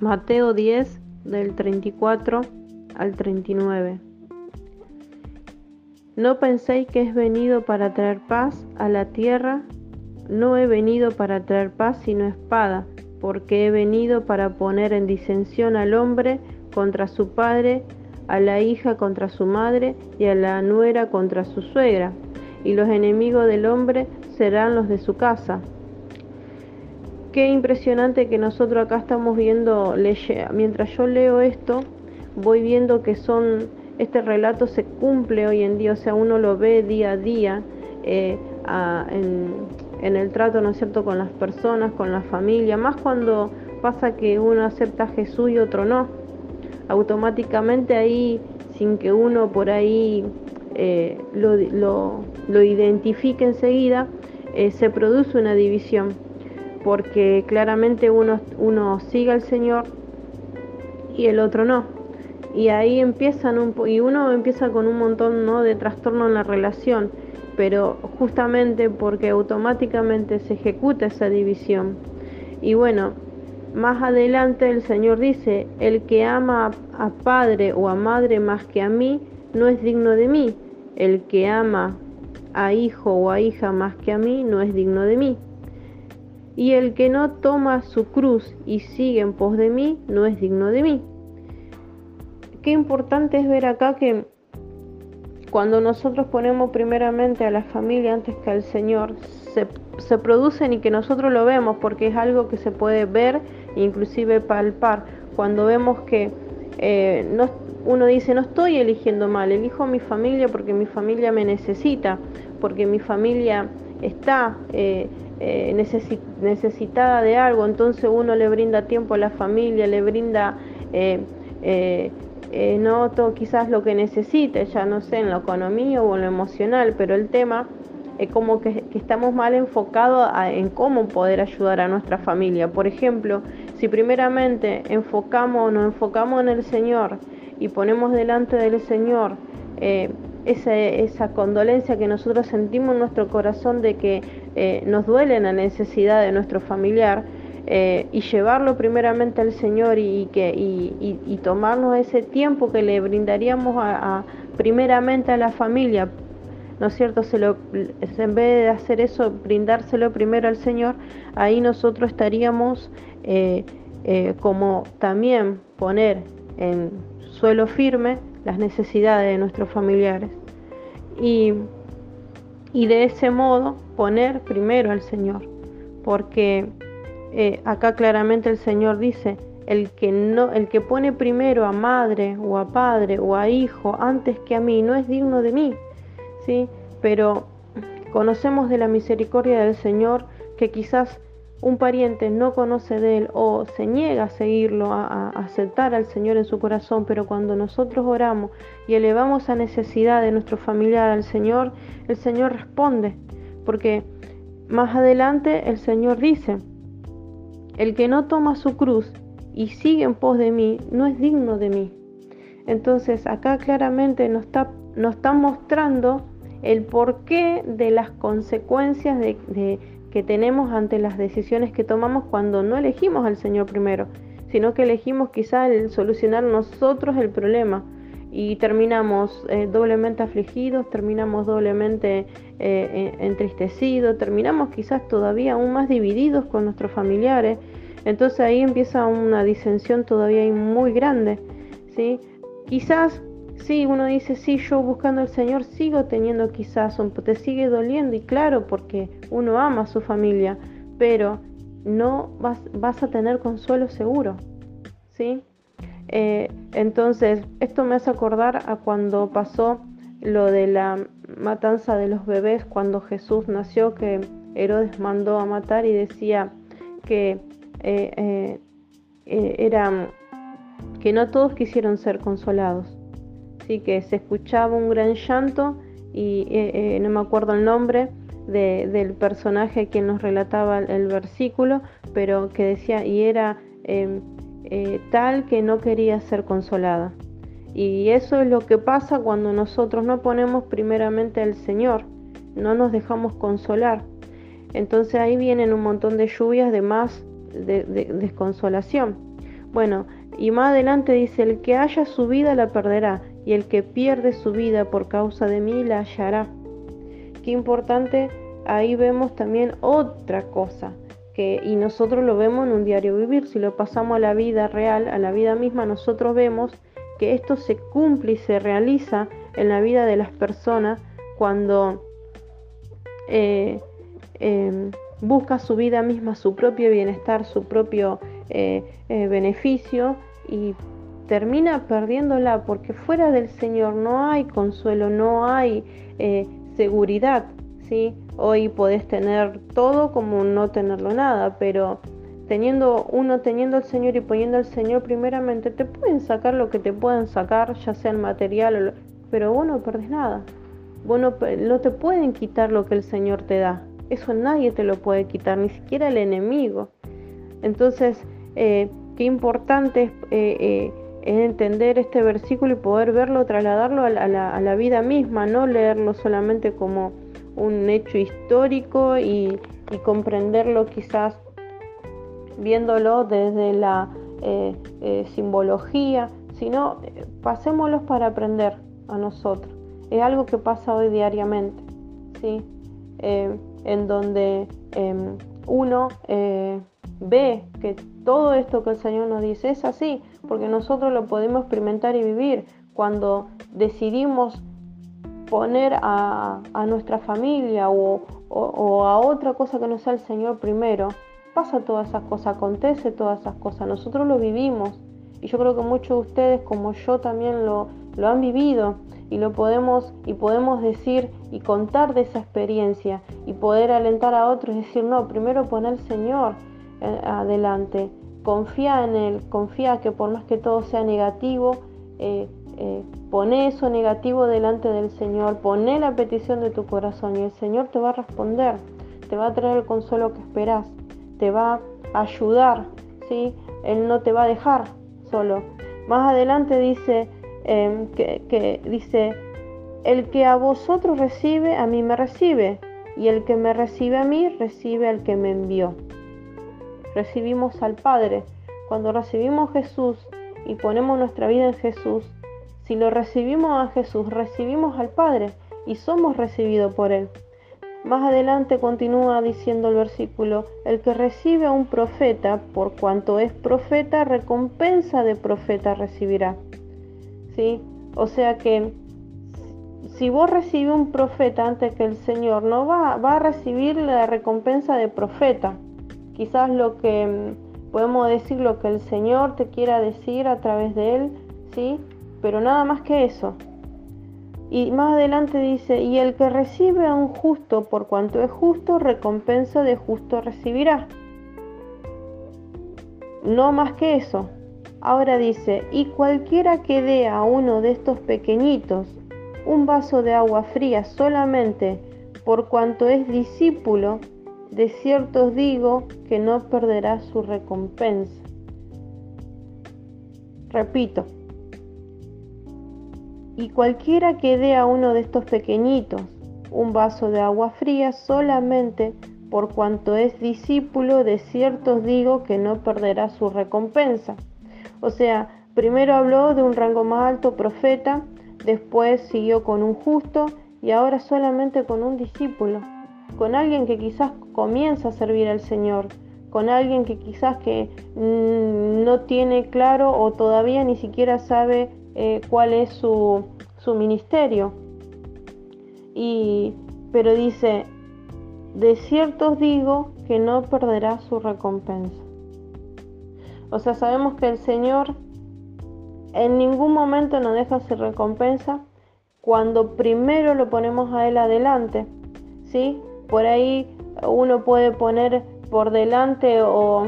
Mateo 10 del 34 al 39. No penséis que es venido para traer paz a la tierra, no he venido para traer paz sino espada, porque he venido para poner en disensión al hombre contra su padre, a la hija contra su madre y a la nuera contra su suegra, y los enemigos del hombre serán los de su casa. Qué impresionante que nosotros acá estamos viendo, mientras yo leo esto, voy viendo que son, este relato se cumple hoy en día, o sea, uno lo ve día a día eh, en, el trato, ¿no es cierto?, con las personas, con la familia, más cuando pasa que uno acepta a Jesús y otro no. Automáticamente ahí, sin que uno por ahí eh, lo, identifique enseguida, eh, se produce una división porque claramente uno, uno sigue al Señor y el otro no. Y ahí empiezan un, y uno empieza con un montón ¿no? de trastorno en la relación, pero justamente porque automáticamente se ejecuta esa división. Y bueno, más adelante el Señor dice, el que ama a padre o a madre más que a mí, no es digno de mí. El que ama a hijo o a hija más que a mí, no es digno de mí. Y el que no toma su cruz y sigue en pos de mí, no es digno de mí. Qué importante es ver acá que cuando nosotros ponemos primeramente a la familia antes que al Señor, se, producen y que nosotros lo vemos porque es algo que se puede ver e inclusive palpar. Cuando vemos que eh, uno dice, no estoy eligiendo mal, elijo a mi familia porque mi familia me necesita, porque mi familia está eh, eh, necesitada de algo, entonces uno le brinda tiempo a la familia, le brinda eh, eh, no todo, quizás lo que necesite, ya no sé, en la economía o en lo emocional, pero el tema es como que, estamos mal enfocados en cómo poder ayudar a nuestra familia. Por ejemplo, si primeramente enfocamos, nos enfocamos en el Señor y ponemos delante del Señor esa, esa condolencia que nosotros sentimos en nuestro corazón de que eh, nos duele la necesidad de nuestro familiar eh, y llevarlo primeramente al Señor y, que, y, tomarnos ese tiempo que le brindaríamos a, primeramente a la familia, ¿no es cierto? En vez de hacer eso, brindárselo primero al Señor, ahí nosotros estaríamos eh, como también poner en suelo firme las necesidades de nuestros familiares. Y, y de ese modo poner primero al Señor, porque eh, acá claramente el Señor dice, el que, no, el que pone primero a madre o a padre o a hijo antes que a mí no es digno de mí, ¿sí? Pero conocemos de la misericordia del Señor que quizás un pariente no conoce de él o se niega a seguirlo, a, aceptar al Señor en su corazón, pero cuando nosotros oramos y elevamos a necesidad de nuestro familiar al Señor, el Señor responde, porque más adelante el Señor dice, el que no toma su cruz y sigue en pos de mí, no es digno de mí. Entonces acá claramente nos está, nos mostrando el porqué de las consecuencias de, de que tenemos ante las decisiones que tomamos cuando no elegimos al Señor primero, sino que elegimos quizá el solucionar nosotros el problema y terminamos eh, doblemente afligidos, terminamos doblemente eh, entristecidos, terminamos quizás todavía aún más divididos con nuestros familiares. Entonces ahí empieza una disensión todavía muy grande. ¿sí? Quizás Sí, uno dice, sí, yo buscando al Señor sigo teniendo quizás, un, te sigue doliendo y claro, porque uno ama a su familia, pero no vas, vas a tener consuelo seguro, ¿sí? Eh, entonces, esto me hace acordar a cuando pasó lo de la matanza de los bebés, cuando Jesús nació, que Herodes mandó a matar y decía que eh, eh, que no todos quisieron ser consolados que se escuchaba un gran llanto y eh, eh, no me acuerdo el nombre del personaje quien nos relataba el, versículo, pero que decía, y era em, eh, tal que no quería ser consolada. Y eso es lo que pasa cuando nosotros no ponemos primeramente al Señor, no nos dejamos consolar. Entonces ahí vienen un montón de lluvias de más de desconsolación. Bueno, y más adelante dice, el que haya su vida la perderá, y el que pierde su vida por causa de mí la hallará. Qué importante, ahí vemos también otra cosa, que, y nosotros lo vemos en un diario vivir, si lo pasamos a la vida real, a la vida misma, nosotros vemos que esto se cumple y se realiza en la vida de las personas cuando eh, em, busca su vida misma, su propio bienestar, su propio eh, eh, beneficio y termina perdiéndola porque fuera del Señor no hay consuelo, no hay seguridad. ¿sí? Hoy podés tener todo como no tenerlo nada, pero teniendo uno teniendo al Señor y poniendo al Señor primeramente, te pueden sacar lo que te puedan sacar, ya sea el material, pero vos no perdés nada. Vos no, te pueden quitar lo que el Señor te da. Eso nadie te lo puede quitar, ni siquiera el enemigo. Entonces, eh, qué importante es, eh, eh, entender este versículo y poder verlo, trasladarlo a la, vida misma, no leerlo solamente como un hecho histórico y, comprenderlo quizás viéndolo desde la eh, eh, simbología, sino eh, pasémoslos para aprender a nosotros. Es algo que pasa hoy diariamente, ¿sí? en donde em, uno ve que todo esto que el Señor nos dice es así, porque nosotros lo podemos experimentar y vivir. Cuando decidimos poner a, nuestra familia o, a otra cosa que no sea el Señor primero, pasa todas esas cosas, acontece todas esas cosas, nosotros lo vivimos. Y yo creo que muchos de ustedes como yo también lo, lo han vivido y lo podemos y podemos decir y contar de esa experiencia y poder alentar a otros y decir no primero pon al Señor eh, adelante confía en él confía que por más que todo sea negativo eh, eh, pone eso negativo delante del Señor pone la petición de tu corazón y el Señor te va a responder te va a traer el consuelo que esperas te va a ayudar, ¿sí? Él no te va a dejar solo. Más adelante dice, em, que, dice, el que a vosotros recibe, a mí me recibe, y el que me recibe a mí, recibe al que me envió. Recibimos al Padre. Cuando recibimos Jesús y ponemos nuestra vida en Jesús, si lo recibimos a Jesús, recibimos al Padre y somos recibidos por Él. Más adelante continúa diciendo el versículo, el que recibe a un profeta, por cuanto es profeta, recompensa de profeta recibirá. ¿Sí? O sea que si vos recibes un profeta antes que el Señor, no va, va a recibir la recompensa de profeta. Quizás lo que mm, podemos decir, lo que el Señor te quiera decir a través de él, ¿sí? Pero nada más que eso. Y más adelante dice, y el que recibe a un justo por cuanto es justo, recompensa de justo recibirá. No más que eso. Ahora dice, y cualquiera que dé a uno de estos pequeñitos un vaso de agua fría solamente por cuanto es discípulo, de cierto os digo que no perderá su recompensa. Repito, y cualquiera que dé a uno de estos pequeñitos un vaso de agua fría solamente por cuanto es discípulo, de cierto os digo que no perderá su recompensa. O sea, primero habló de un rango más alto profeta, después siguió con un justo y ahora solamente con un discípulo, con alguien que quizás comienza a servir al Señor, con alguien que quizás que mm, no tiene claro o todavía ni siquiera sabe eh, cuál es su, su ministerio. Y, pero dice, de cierto os digo que no perderá su recompensa. O sea, sabemos que el Señor en ningún momento nos deja su recompensa cuando primero lo ponemos a Él adelante. ¿sí? Por ahí uno puede poner por delante o,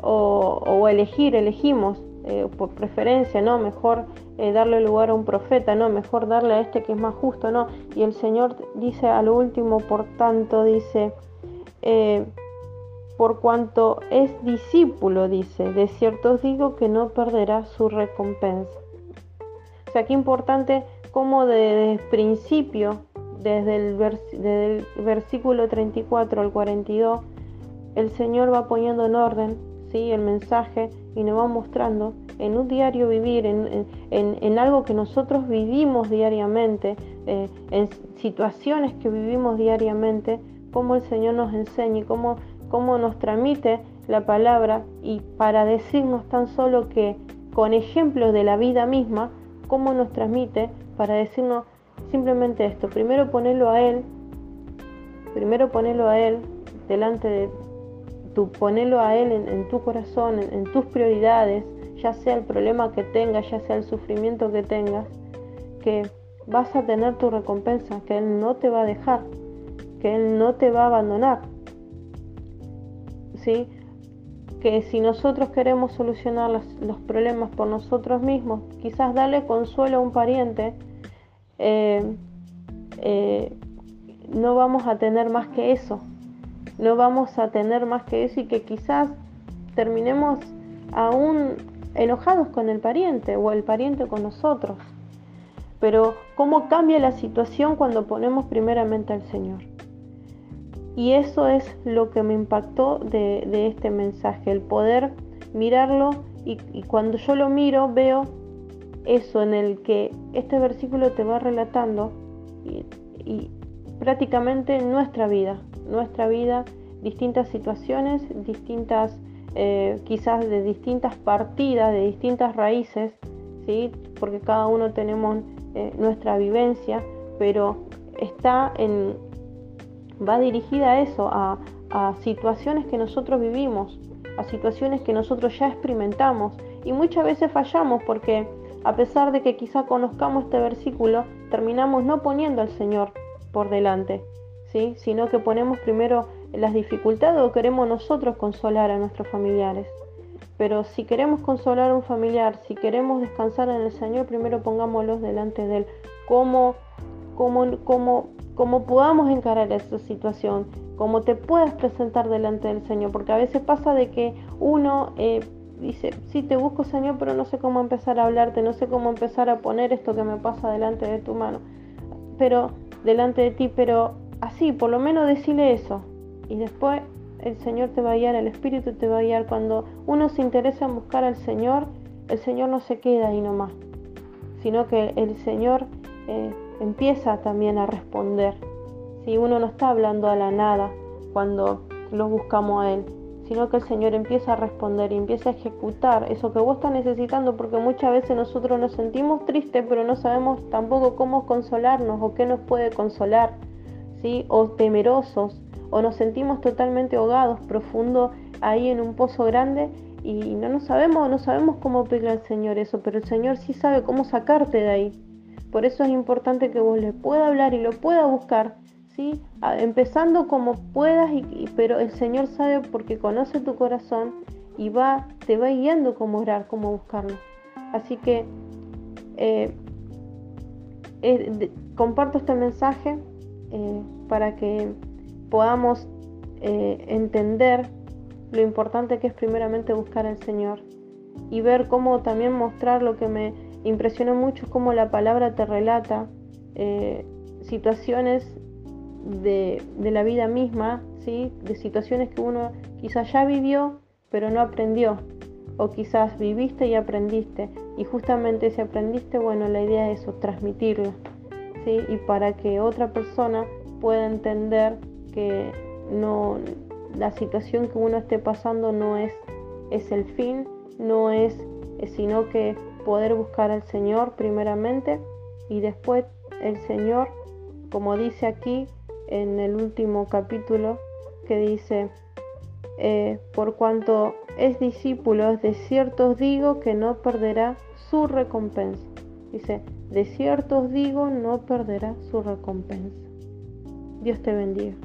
o elegir, elegimos eh, por preferencia, ¿no? Mejor eh, darle lugar a un profeta, ¿no? Mejor darle a este que es más justo, ¿no? Y el Señor dice al último, por tanto, dice, eh, por cuanto es discípulo, dice, de cierto os digo que no perderá su recompensa. O sea, qué importante como desde el principio, desde el, versículo 34 al 42, el Señor va poniendo en orden ¿sí? el mensaje y nos va mostrando en un diario vivir, en, algo que nosotros vivimos diariamente, eh, en situaciones que vivimos diariamente, cómo el Señor nos enseña y cómo, cómo nos transmite la palabra y para decirnos tan solo que con ejemplos de la vida misma, cómo nos transmite para decirnos simplemente esto. Primero ponerlo a Él, primero ponerlo a Él delante de tu, ponerlo a Él en, tu corazón, en, tus prioridades, ya sea el problema que tengas, ya sea el sufrimiento que tengas, que vas a tener tu recompensa, que Él no te va a dejar, que Él no te va a abandonar. ¿Sí? que si nosotros queremos solucionar los, problemas por nosotros mismos, quizás darle consuelo a un pariente, eh, eh, no vamos a tener más que eso, no vamos a tener más que eso y que quizás terminemos aún enojados con el pariente o el pariente con nosotros. Pero ¿cómo cambia la situación cuando ponemos primeramente al Señor? Y eso es lo que me impactó de, este mensaje, el poder mirarlo y, cuando yo lo miro veo eso en el que este versículo te va relatando y, prácticamente nuestra vida, nuestra vida, distintas situaciones, distintas, eh, quizás de distintas partidas, de distintas raíces, ¿sí? porque cada uno tenemos eh, nuestra vivencia, pero está en, va dirigida a eso, a, situaciones que nosotros vivimos, a situaciones que nosotros ya experimentamos y muchas veces fallamos porque a pesar de que quizá conozcamos este versículo, terminamos no poniendo al Señor por delante, ¿sí? sino que ponemos primero las dificultades o queremos nosotros consolar a nuestros familiares. Pero si queremos consolar a un familiar, si queremos descansar en el Señor, primero pongámoslos delante de Él. ¿Cómo, cómo, cómo cómo podamos encarar esa situación, cómo te puedas presentar delante del Señor, porque a veces pasa de que uno eh, dice, sí, te busco Señor, pero no sé cómo empezar a hablarte, no sé cómo empezar a poner esto que me pasa delante de tu mano, pero delante de ti, pero así, por lo menos decirle eso, y después el Señor te va a guiar, el Espíritu te va a guiar, cuando uno se interesa en buscar al Señor, el Señor no se queda ahí nomás, sino que el Señor... Eh, empieza también a responder. Si uno no está hablando a la nada cuando lo buscamos a Él, sino que el Señor empieza a responder y empieza a ejecutar eso que vos estás necesitando, porque muchas veces nosotros nos sentimos tristes, pero no sabemos tampoco cómo consolarnos o qué nos puede consolar, ¿sí? o temerosos, o nos sentimos totalmente ahogados, profundo ahí en un pozo grande y no nos sabemos, no sabemos cómo pedirle al Señor eso, pero el Señor sí sabe cómo sacarte de ahí. Por eso es importante que vos le pueda hablar y lo pueda buscar, ¿sí? empezando como puedas, y, pero el Señor sabe porque conoce tu corazón y va, te va guiando cómo orar, cómo buscarlo. Así que eh, eh, comparto este mensaje eh, para que podamos entender lo importante que es primeramente buscar al Señor y ver cómo también mostrar lo que me impresiona mucho cómo la palabra te relata eh, situaciones de, la vida misma, ¿sí? de situaciones que uno quizás ya vivió pero no aprendió, o quizás viviste y aprendiste, y justamente si aprendiste, bueno, la idea es eso, transmitirlo, ¿sí? y para que otra persona pueda entender que no, la situación que uno esté pasando no es, es el fin, no es, sino que poder buscar al Señor primeramente y después el Señor, como dice aquí en el último capítulo, que dice, eh, por cuanto es discípulo, de cierto os digo que no perderá su recompensa. Dice, de cierto os digo, no perderá su recompensa. Dios te bendiga.